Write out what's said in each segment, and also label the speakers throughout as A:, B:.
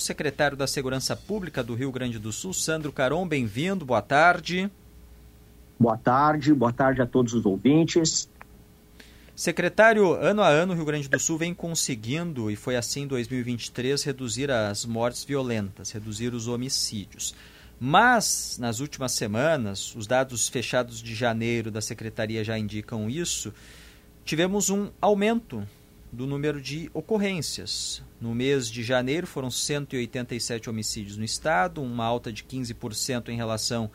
A: o secretário da Segurança Pública do Rio Grande do Sul, Sandro Caron. Bem-vindo, boa tarde.
B: Boa tarde, boa tarde a todos os ouvintes.
A: Secretário, ano a ano o Rio Grande do Sul vem conseguindo, e foi assim em 2023, reduzir as mortes violentas, reduzir os homicídios. Mas, nas últimas semanas, os dados fechados de janeiro da Secretaria já indicam isso, tivemos um aumento do número de ocorrências. No mês de janeiro foram 187 homicídios no estado, uma alta de 15% em relação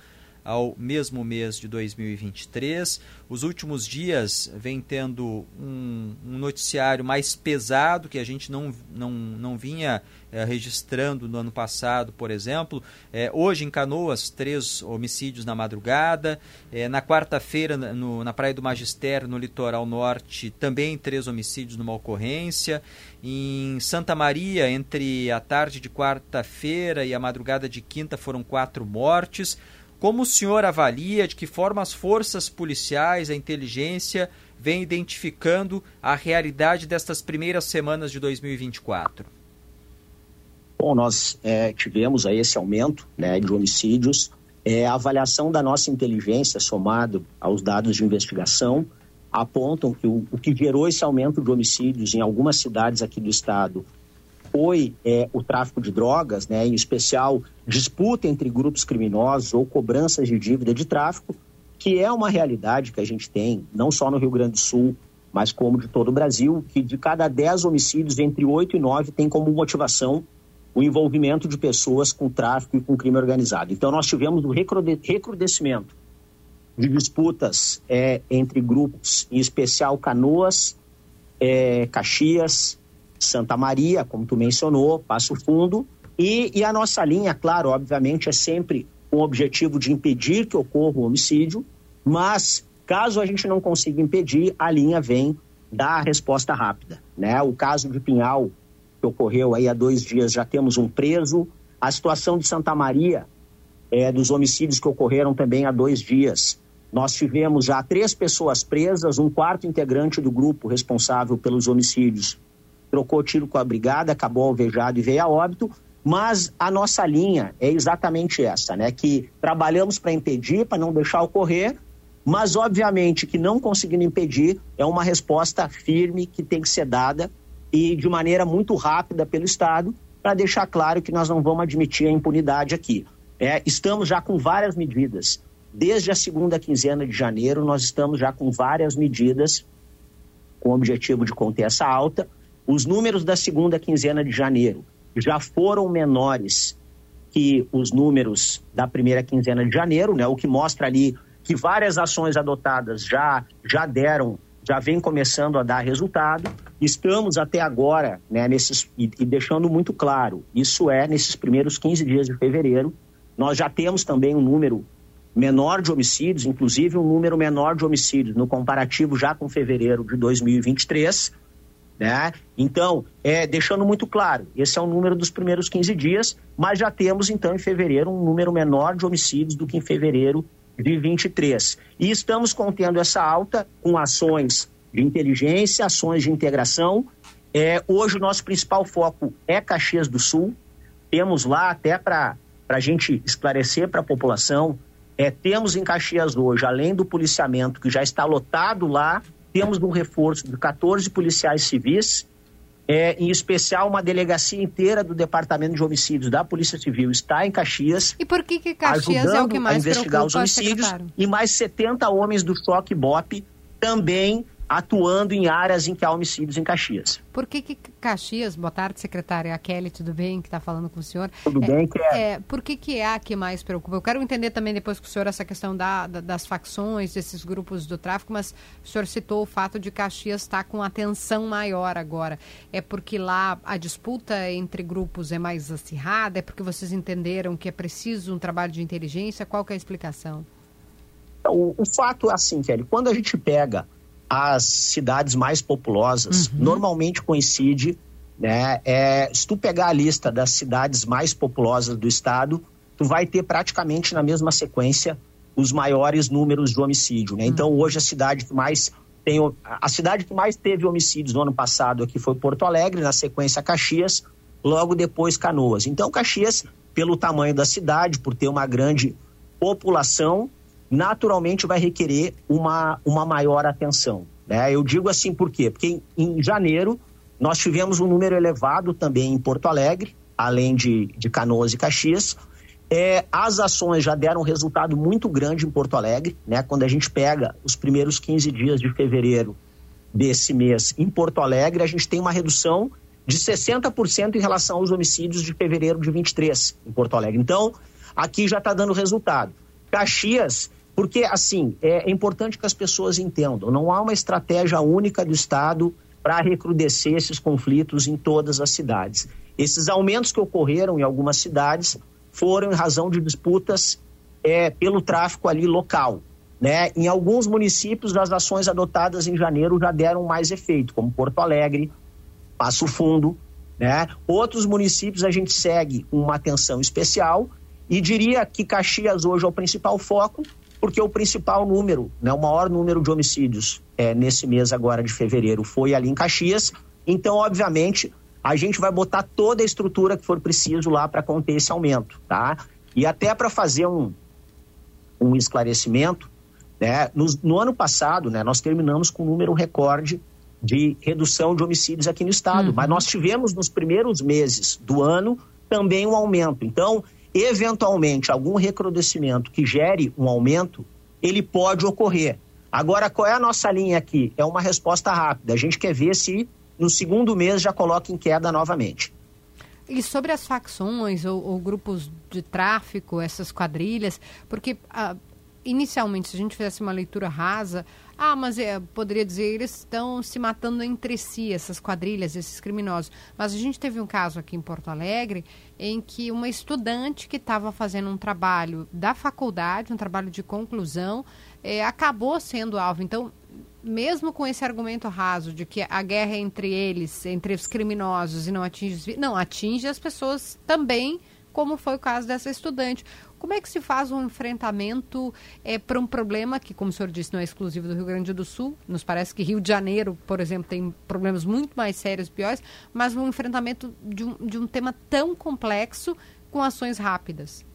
A: ao mesmo mês de 2023. Os últimos dias vem tendo um, um noticiário mais pesado que a gente não, não, não vinha é, registrando no ano passado, por exemplo. É, hoje em Canoas, três homicídios na madrugada. É, na quarta-feira, na Praia do Magistério, no litoral norte, também três homicídios numa ocorrência. Em Santa Maria, entre a tarde de quarta-feira e a madrugada de quinta, foram quatro mortes. Como o senhor avalia, de que forma as forças policiais, a inteligência, vem identificando a realidade destas primeiras semanas de 2024?
B: Bom, nós é, tivemos aí esse aumento né, de homicídios. É, a avaliação da nossa inteligência, somado aos dados de investigação, apontam que o, o que gerou esse aumento de homicídios em algumas cidades aqui do estado foi é, o tráfico de drogas, né, em especial disputa entre grupos criminosos ou cobranças de dívida de tráfico, que é uma realidade que a gente tem, não só no Rio Grande do Sul, mas como de todo o Brasil, que de cada 10 homicídios, entre 8 e 9 tem como motivação o envolvimento de pessoas com tráfico e com crime organizado. Então, nós tivemos um recrudescimento de disputas é, entre grupos, em especial Canoas, é, Caxias, Santa Maria, como tu mencionou, Passo Fundo, e, e a nossa linha, claro, obviamente, é sempre com o objetivo de impedir que ocorra o homicídio, mas caso a gente não consiga impedir, a linha vem dar a resposta rápida. Né? O caso de Pinhal, que ocorreu aí há dois dias, já temos um preso. A situação de Santa Maria, é, dos homicídios que ocorreram também há dois dias, nós tivemos já três pessoas presas, um quarto integrante do grupo responsável pelos homicídios trocou tiro com a brigada, acabou alvejado e veio a óbito. Mas a nossa linha é exatamente essa, né? Que trabalhamos para impedir, para não deixar ocorrer, mas obviamente que não conseguindo impedir é uma resposta firme que tem que ser dada e de maneira muito rápida pelo Estado para deixar claro que nós não vamos admitir a impunidade aqui. É, estamos já com várias medidas. Desde a segunda quinzena de janeiro, nós estamos já com várias medidas com o objetivo de conter essa alta. Os números da segunda quinzena de janeiro já foram menores que os números da primeira quinzena de janeiro, né? O que mostra ali que várias ações adotadas já já deram, já vem começando a dar resultado. Estamos até agora, né, nesses e, e deixando muito claro, isso é nesses primeiros 15 dias de fevereiro, nós já temos também um número menor de homicídios, inclusive um número menor de homicídios no comparativo já com fevereiro de 2023 né? Então, é, deixando muito claro, esse é o número dos primeiros 15 dias, mas já temos então em fevereiro um número menor de homicídios do que em fevereiro de 23. E estamos contendo essa alta com ações de inteligência, ações de integração. É, hoje o nosso principal foco é Caxias do Sul. Temos lá até para a gente esclarecer para a população, é, temos em Caxias hoje, além do policiamento que já está lotado lá, temos um reforço de 14 policiais civis, é, em especial uma delegacia inteira do Departamento de Homicídios da Polícia Civil está em Caxias.
C: E por que, que Caxias é o que mais
B: a investigar os homicídios e mais 70 homens do choque BOP também atuando em áreas em que há homicídios em Caxias.
C: Por que, que Caxias, boa tarde, secretária, a Kelly, tudo bem, que está falando com o senhor?
B: Tudo
C: é,
B: bem, que
C: é... Por que, que é a que mais preocupa? Eu quero entender também depois com o senhor essa questão da, da, das facções, desses grupos do tráfico, mas o senhor citou o fato de Caxias estar com atenção maior agora. É porque lá a disputa entre grupos é mais acirrada? É porque vocês entenderam que é preciso um trabalho de inteligência? Qual é a explicação?
B: O, o fato é assim, Kelly, quando a gente pega as cidades mais populosas. Uhum. Normalmente coincide, né? É, se tu pegar a lista das cidades mais populosas do estado, tu vai ter praticamente na mesma sequência os maiores números de homicídio, né? Uhum. Então hoje a cidade que mais tem a cidade que mais teve homicídios no ano passado aqui foi Porto Alegre, na sequência Caxias, logo depois Canoas. Então, Caxias, pelo tamanho da cidade, por ter uma grande população, naturalmente vai requerer uma, uma maior atenção. Né? Eu digo assim por quê? Porque em, em janeiro nós tivemos um número elevado também em Porto Alegre, além de, de Canoas e Caxias. É, as ações já deram um resultado muito grande em Porto Alegre, né? Quando a gente pega os primeiros 15 dias de fevereiro desse mês em Porto Alegre, a gente tem uma redução de 60% em relação aos homicídios de fevereiro de 23 em Porto Alegre. Então, aqui já está dando resultado. Caxias, porque assim, é, é importante que as pessoas entendam, não há uma estratégia única do Estado para recrudescer esses conflitos em todas as cidades. Esses aumentos que ocorreram em algumas cidades foram em razão de disputas é, pelo tráfico ali local. Né? Em alguns municípios, as ações adotadas em janeiro já deram mais efeito, como Porto Alegre, Passo Fundo. Né? Outros municípios a gente segue uma atenção especial e diria que Caxias hoje é o principal foco, porque o principal número, né, o maior número de homicídios é, nesse mês agora de fevereiro foi ali em Caxias. Então, obviamente, a gente vai botar toda a estrutura que for preciso lá para conter esse aumento, tá? E até para fazer um, um esclarecimento, né, no, no, ano passado, né, nós terminamos com um número recorde de redução de homicídios aqui no estado, uhum. mas nós tivemos nos primeiros meses do ano também um aumento. Então, eventualmente, algum recrudescimento que gere um aumento, ele pode ocorrer. Agora, qual é a nossa linha aqui? É uma resposta rápida. A gente quer ver se no segundo mês já coloca em queda novamente.
C: E sobre as facções ou, ou grupos de tráfico, essas quadrilhas, porque ah, inicialmente, se a gente fizesse uma leitura rasa, ah, mas é, poderia dizer, eles estão se matando entre si, essas quadrilhas, esses criminosos. Mas a gente teve um caso aqui em Porto Alegre em que uma estudante que estava fazendo um trabalho da faculdade, um trabalho de conclusão, é, acabou sendo alvo. Então, mesmo com esse argumento raso de que a guerra é entre eles, entre os criminosos e não atinge os... Não, atinge as pessoas também, como foi o caso dessa estudante. Como é que se faz um enfrentamento é, para um problema que, como o senhor disse, não é exclusivo do Rio Grande do Sul? Nos parece que Rio de Janeiro, por exemplo, tem problemas muito mais sérios e piores, mas um enfrentamento de um, de um tema tão complexo com ações rápidas.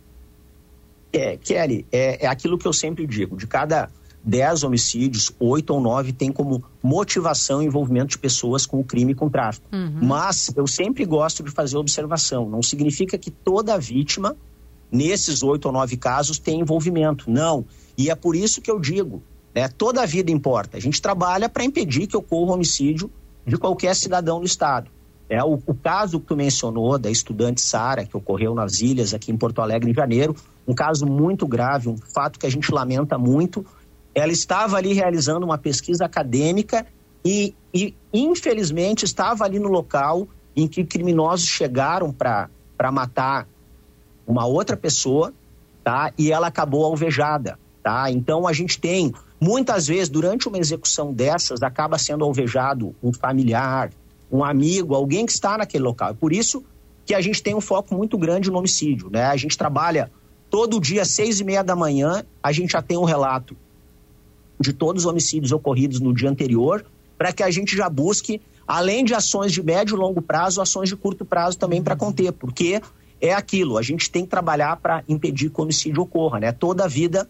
B: É, Kelly, é, é aquilo que eu sempre digo: de cada 10 homicídios, 8 ou 9 tem como motivação o envolvimento de pessoas com o crime e com o tráfico. Uhum. Mas eu sempre gosto de fazer observação. Não significa que toda vítima nesses oito ou nove casos tem envolvimento. Não. E é por isso que eu digo, né, toda a vida importa. A gente trabalha para impedir que ocorra homicídio de qualquer cidadão do Estado. É, o, o, caso que tu mencionou da estudante Sara, que ocorreu nas ilhas aqui em Porto Alegre em janeiro, um caso muito grave, um fato que a gente lamenta muito. Ela estava ali realizando uma pesquisa acadêmica e, e infelizmente, estava ali no local em que criminosos chegaram para matar uma outra pessoa, tá? E ela acabou alvejada, tá? Então a gente tem muitas vezes durante uma execução dessas acaba sendo alvejado um familiar, um amigo, alguém que está naquele local. É por isso que a gente tem um foco muito grande no homicídio, né? A gente trabalha todo dia seis e meia da manhã, a gente já tem um relato de todos os homicídios ocorridos no dia anterior, para que a gente já busque, além de ações de médio e longo prazo, ações de curto prazo também para conter, porque é aquilo, a gente tem que trabalhar para impedir que o homicídio ocorra, né? Toda a vida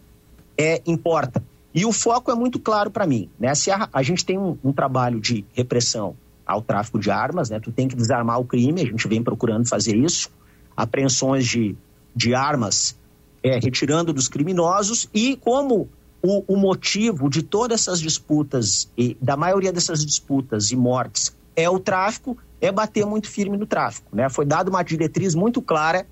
B: é, importa. E o foco é muito claro para mim, né? Se a, a gente tem um, um, trabalho de repressão ao tráfico de armas, né? Tu tem que desarmar o crime, a gente vem procurando fazer isso, apreensões de, de armas é, retirando dos criminosos e como o, o motivo de todas essas disputas, e da maioria dessas disputas e mortes, é o tráfico, é bater muito firme no tráfico. Né? Foi dada uma diretriz muito clara,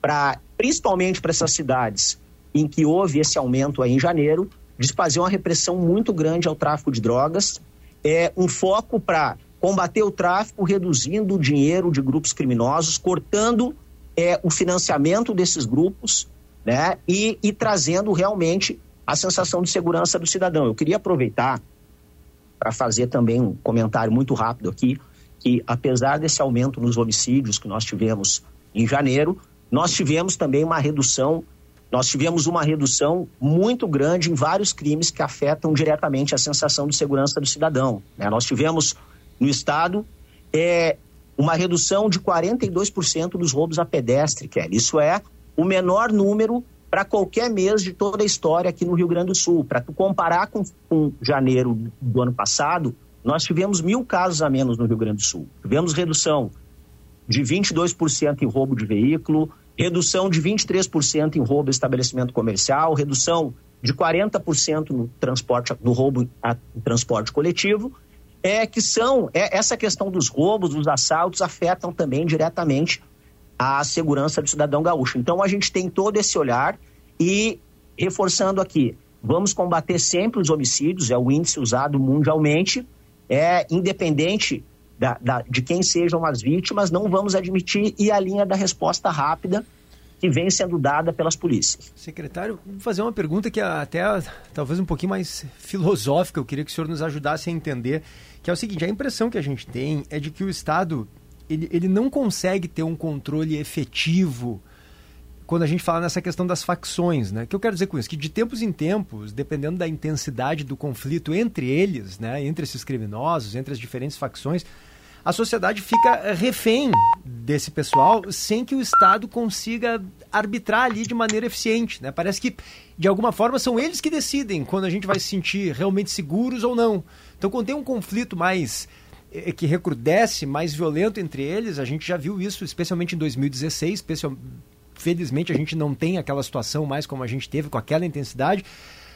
B: para principalmente para essas cidades em que houve esse aumento aí em janeiro, de fazer uma repressão muito grande ao tráfico de drogas, é um foco para combater o tráfico, reduzindo o dinheiro de grupos criminosos, cortando é, o financiamento desses grupos, né? E, e trazendo realmente a sensação de segurança do cidadão. Eu queria aproveitar para fazer também um comentário muito rápido aqui que, apesar desse aumento nos homicídios que nós tivemos em janeiro, nós tivemos também uma redução, nós tivemos uma redução muito grande em vários crimes que afetam diretamente a sensação de segurança do cidadão. Né? Nós tivemos no estado é, uma redução de 42% dos roubos a pedestre, Kelly. Isso é o menor número para qualquer mês de toda a história aqui no Rio Grande do Sul. Para tu comparar com, com janeiro do ano passado, nós tivemos mil casos a menos no Rio Grande do Sul. Tivemos redução de 22% em roubo de veículo, redução de 23% em roubo em estabelecimento comercial, redução de 40% no transporte, no roubo a transporte coletivo, é que são é, essa questão dos roubos, dos assaltos afetam também diretamente a segurança do cidadão gaúcho. Então a gente tem todo esse olhar e reforçando aqui, vamos combater sempre os homicídios, é o índice usado mundialmente, é independente da, da, de quem sejam as vítimas, não vamos admitir e a linha da resposta rápida que vem sendo dada pelas polícias.
D: Secretário, vou fazer uma pergunta que é até talvez um pouquinho mais filosófica, eu queria que o senhor nos ajudasse a entender, que é o seguinte, a impressão que a gente tem é de que o Estado ele, ele não consegue ter um controle efetivo quando a gente fala nessa questão das facções, né? O que eu quero dizer com isso? Que de tempos em tempos, dependendo da intensidade do conflito entre eles, né? Entre esses criminosos, entre as diferentes facções, a sociedade fica refém desse pessoal sem que o Estado consiga arbitrar ali de maneira eficiente. Né? Parece que, de alguma forma, são eles que decidem quando a gente vai se sentir realmente seguros ou não. Então, quando tem um conflito mais eh, que recrudesce, mais violento entre eles, a gente já viu isso, especialmente em 2016, especial... felizmente a gente não tem aquela situação mais como a gente teve, com aquela intensidade,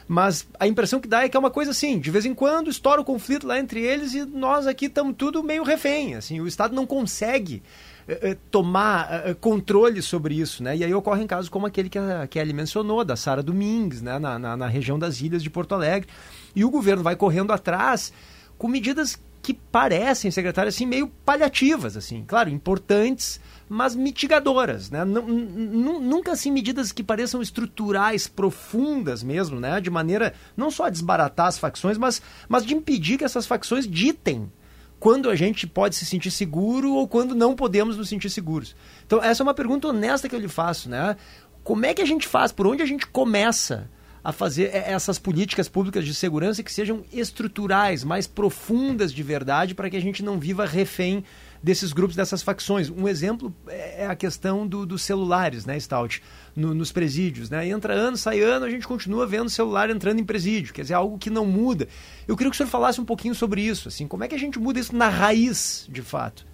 D: mas a impressão que dá é que é uma coisa assim, de vez em quando estoura o conflito lá entre eles e nós aqui estamos tudo meio refém. Assim, o Estado não consegue eh, tomar eh, controle sobre isso, né? E aí ocorrem casos como aquele que a Kelly mencionou, da Sara Domingues, né? Na, na, na região das ilhas de Porto Alegre. E o governo vai correndo atrás com medidas que parecem, secretário, assim, meio paliativas, assim, claro, importantes, mas mitigadoras, né? Nunca assim medidas que pareçam estruturais, profundas mesmo, né? De maneira não só a desbaratar as facções, mas, mas de impedir que essas facções ditem quando a gente pode se sentir seguro ou quando não podemos nos sentir seguros. Então, essa é uma pergunta honesta que eu lhe faço, né? Como é que a gente faz? Por onde a gente começa a fazer essas políticas públicas de segurança que sejam estruturais, mais profundas de verdade, para que a gente não viva refém desses grupos, dessas facções. Um exemplo é, é a questão do, dos celulares, né, Stout, no, nos presídios. Né? Entra ano, sai ano, a gente continua vendo celular entrando em presídio, quer dizer, algo que não muda. Eu queria que o senhor falasse um pouquinho sobre isso, assim, como é que a gente muda isso na raiz, de fato?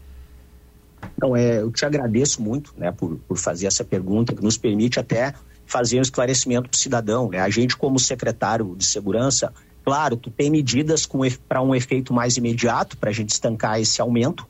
B: Então, é, eu te agradeço muito né, por, por fazer essa pergunta, que nos permite até fazer um esclarecimento para o cidadão. Né? A gente, como secretário de segurança, claro, tu tem medidas para um efeito mais imediato, para a gente estancar esse aumento,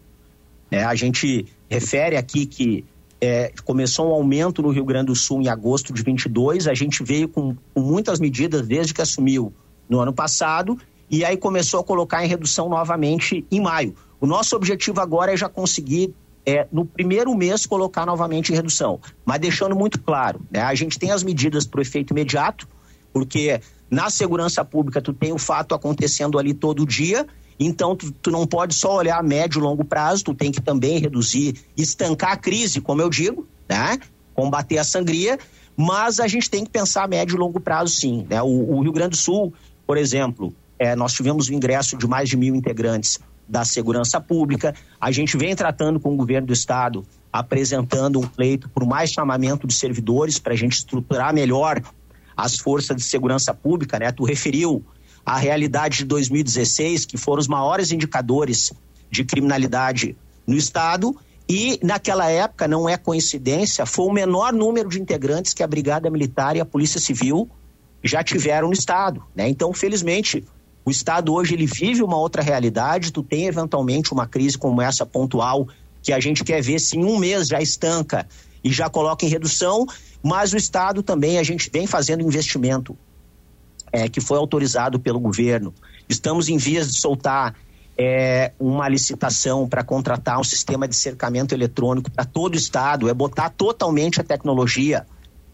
B: é, a gente refere aqui que é, começou um aumento no Rio Grande do Sul em agosto de 22, a gente veio com, com muitas medidas desde que assumiu no ano passado e aí começou a colocar em redução novamente em maio. O nosso objetivo agora é já conseguir é, no primeiro mês colocar novamente em redução, mas deixando muito claro, né, a gente tem as medidas para o efeito imediato, porque na segurança pública tu tem o fato acontecendo ali todo dia então, tu, tu, não pode só olhar a médio e longo prazo, tu tem que também reduzir, estancar a crise, como eu digo, né? combater a sangria, mas a gente tem que pensar a médio e longo prazo, sim. Né? O, o Rio Grande do Sul, por exemplo, é, nós tivemos o ingresso de mais de mil integrantes da segurança pública, a gente vem tratando com o governo do estado, apresentando um pleito por mais chamamento de servidores para a gente estruturar melhor as forças de segurança pública, né? Tu referiu a realidade de 2016, que foram os maiores indicadores de criminalidade no Estado, e naquela época, não é coincidência, foi o menor número de integrantes que a Brigada Militar e a Polícia Civil já tiveram no Estado. Né? Então, felizmente, o Estado hoje ele vive uma outra realidade, tu tem eventualmente uma crise como essa pontual, que a gente quer ver se em um mês já estanca e já coloca em redução, mas o Estado também, a gente vem fazendo investimento é, que foi autorizado pelo governo. Estamos em vias de soltar é, uma licitação para contratar um sistema de cercamento eletrônico para todo o estado, é botar totalmente a tecnologia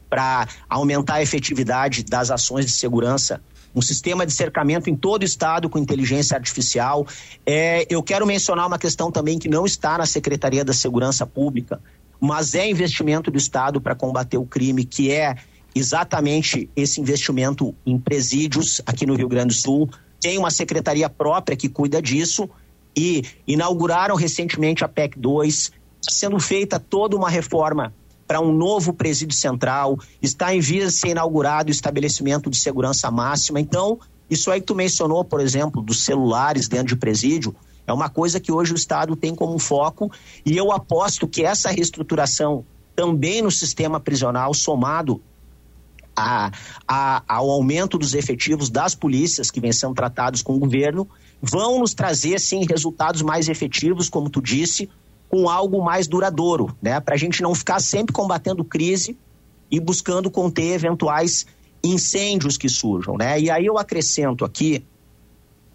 B: para aumentar a efetividade das ações de segurança. Um sistema de cercamento em todo o estado com inteligência artificial. É, eu quero mencionar uma questão também que não está na Secretaria da Segurança Pública, mas é investimento do Estado para combater o crime, que é exatamente esse investimento em presídios aqui no Rio Grande do Sul. Tem uma secretaria própria que cuida disso e inauguraram recentemente a PEC 2, sendo feita toda uma reforma para um novo presídio central, está em vias de ser inaugurado o estabelecimento de segurança máxima. Então, isso aí que tu mencionou, por exemplo, dos celulares dentro de presídio, é uma coisa que hoje o Estado tem como foco e eu aposto que essa reestruturação também no sistema prisional, somado a, a, ao aumento dos efetivos das polícias que vem sendo tratados com o governo, vão nos trazer, sim, resultados mais efetivos, como tu disse, com algo mais duradouro, né? Para a gente não ficar sempre combatendo crise e buscando conter eventuais incêndios que surjam, né? E aí eu acrescento aqui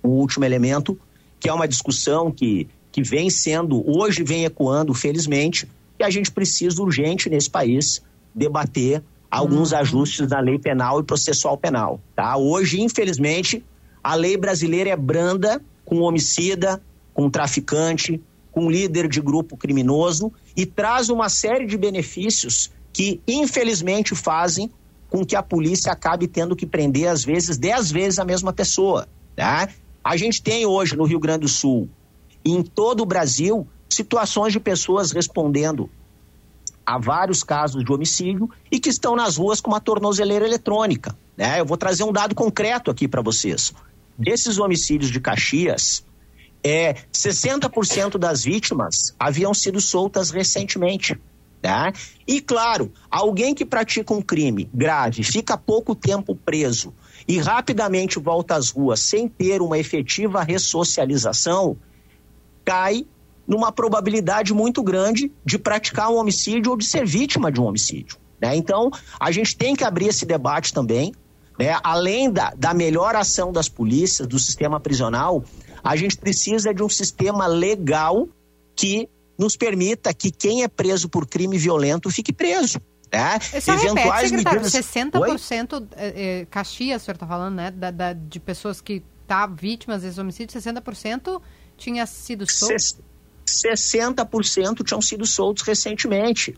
B: o último elemento, que é uma discussão que, que vem sendo, hoje vem ecoando, felizmente, que a gente precisa urgente nesse país debater alguns uhum. ajustes na lei penal e processual penal, tá? Hoje, infelizmente, a lei brasileira é branda com homicida, com traficante, com líder de grupo criminoso e traz uma série de benefícios que, infelizmente, fazem com que a polícia acabe tendo que prender, às vezes, dez vezes a mesma pessoa. Tá? A gente tem hoje no Rio Grande do Sul, em todo o Brasil, situações de pessoas respondendo a vários casos de homicídio e que estão nas ruas com uma tornozeleira eletrônica. Né? Eu vou trazer um dado concreto aqui para vocês. Desses homicídios de Caxias, é, 60% das vítimas haviam sido soltas recentemente. Né? E claro, alguém que pratica um crime grave, fica pouco tempo preso e rapidamente volta às ruas sem ter uma efetiva ressocialização, cai numa probabilidade muito grande de praticar um homicídio ou de ser vítima de um homicídio. Né? Então, a gente tem que abrir esse debate também. Né? Além da, da melhor ação das polícias, do sistema prisional, a gente precisa de um sistema legal que nos permita que quem é preso por crime violento fique preso. Né?
C: Só Eventuais repete, medidas... 60% é, é, Caxias, o senhor está falando, né? Da, da, de pessoas que tá vítimas desse homicídio, 60% tinha sido soltos?
B: 60% tinham sido soltos recentemente.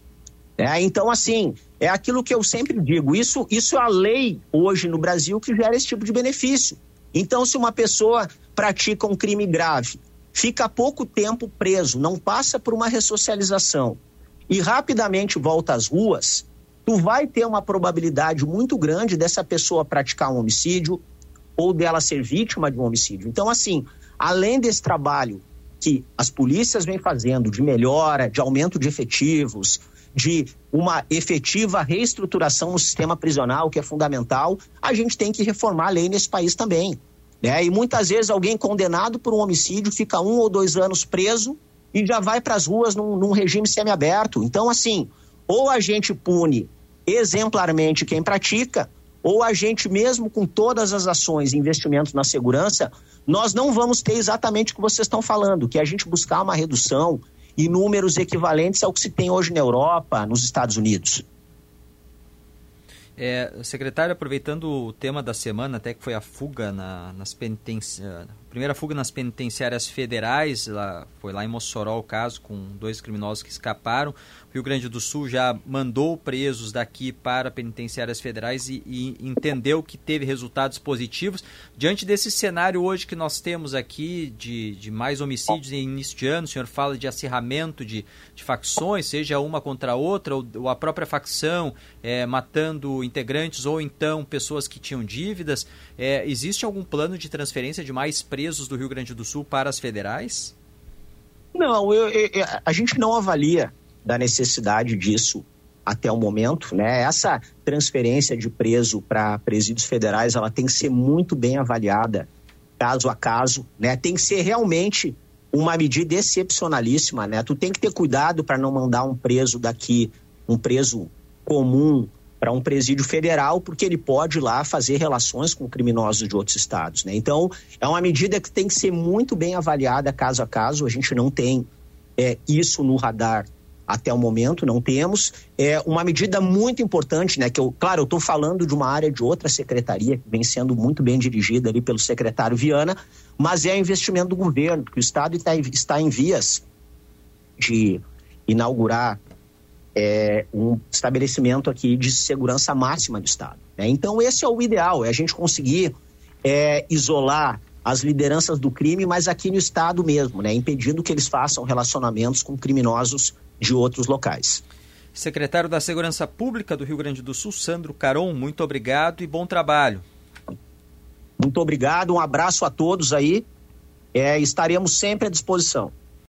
B: É, então, assim, é aquilo que eu sempre digo: isso, isso é a lei hoje no Brasil que gera esse tipo de benefício. Então, se uma pessoa pratica um crime grave, fica pouco tempo preso, não passa por uma ressocialização e rapidamente volta às ruas, tu vai ter uma probabilidade muito grande dessa pessoa praticar um homicídio ou dela ser vítima de um homicídio. Então, assim, além desse trabalho que as polícias vêm fazendo de melhora, de aumento de efetivos, de uma efetiva reestruturação no sistema prisional, que é fundamental, a gente tem que reformar a lei nesse país também. Né? E muitas vezes alguém condenado por um homicídio fica um ou dois anos preso e já vai para as ruas num, num regime semiaberto. Então, assim, ou a gente pune exemplarmente quem pratica, ou a gente, mesmo com todas as ações e investimentos na segurança, nós não vamos ter exatamente o que vocês estão falando, que é a gente buscar uma redução em números equivalentes ao que se tem hoje na Europa, nos Estados Unidos.
A: É, secretário, aproveitando o tema da semana, até que foi a fuga na, nas penitenciárias, primeira fuga nas penitenciárias federais, lá, foi lá em Mossoró o caso, com dois criminosos que escaparam. Rio Grande do Sul já mandou presos daqui para penitenciárias federais e, e, entendeu que teve resultados positivos. Diante desse cenário hoje que nós temos aqui de, de mais homicídios em início de ano, o senhor fala de acirramento de, de facções, seja uma contra a outra, ou, ou a própria facção é, matando integrantes, ou então pessoas que tinham dívidas. É, existe algum plano de transferência de mais presos do Rio Grande do Sul para as federais?
B: Não, eu, eu, a gente não avalia da necessidade disso até o momento, né? Essa transferência de preso para presídios federais, ela tem que ser muito bem avaliada caso a caso, né? Tem que ser realmente uma medida excepcionalíssima, né? Tu tem que ter cuidado para não mandar um preso daqui, um preso comum para um presídio federal, porque ele pode lá fazer relações com criminosos de outros estados, né? Então, é uma medida que tem que ser muito bem avaliada caso a caso. A gente não tem é, isso no radar até o momento não temos. É uma medida muito importante, né? Que eu, claro, eu estou falando de uma área de outra secretaria que vem sendo muito bem dirigida ali pelo secretário Viana, mas é investimento do governo, que o Estado está, está em vias de inaugurar é, um estabelecimento aqui de segurança máxima do Estado. Né? Então esse é o ideal, é a gente conseguir é, isolar as lideranças do crime, mas aqui no estado mesmo, né, impedindo que eles façam relacionamentos com criminosos de outros locais.
A: Secretário da Segurança Pública do Rio Grande do Sul, Sandro Caron, muito obrigado e bom trabalho.
B: Muito obrigado, um abraço a todos aí. É, estaremos sempre à disposição.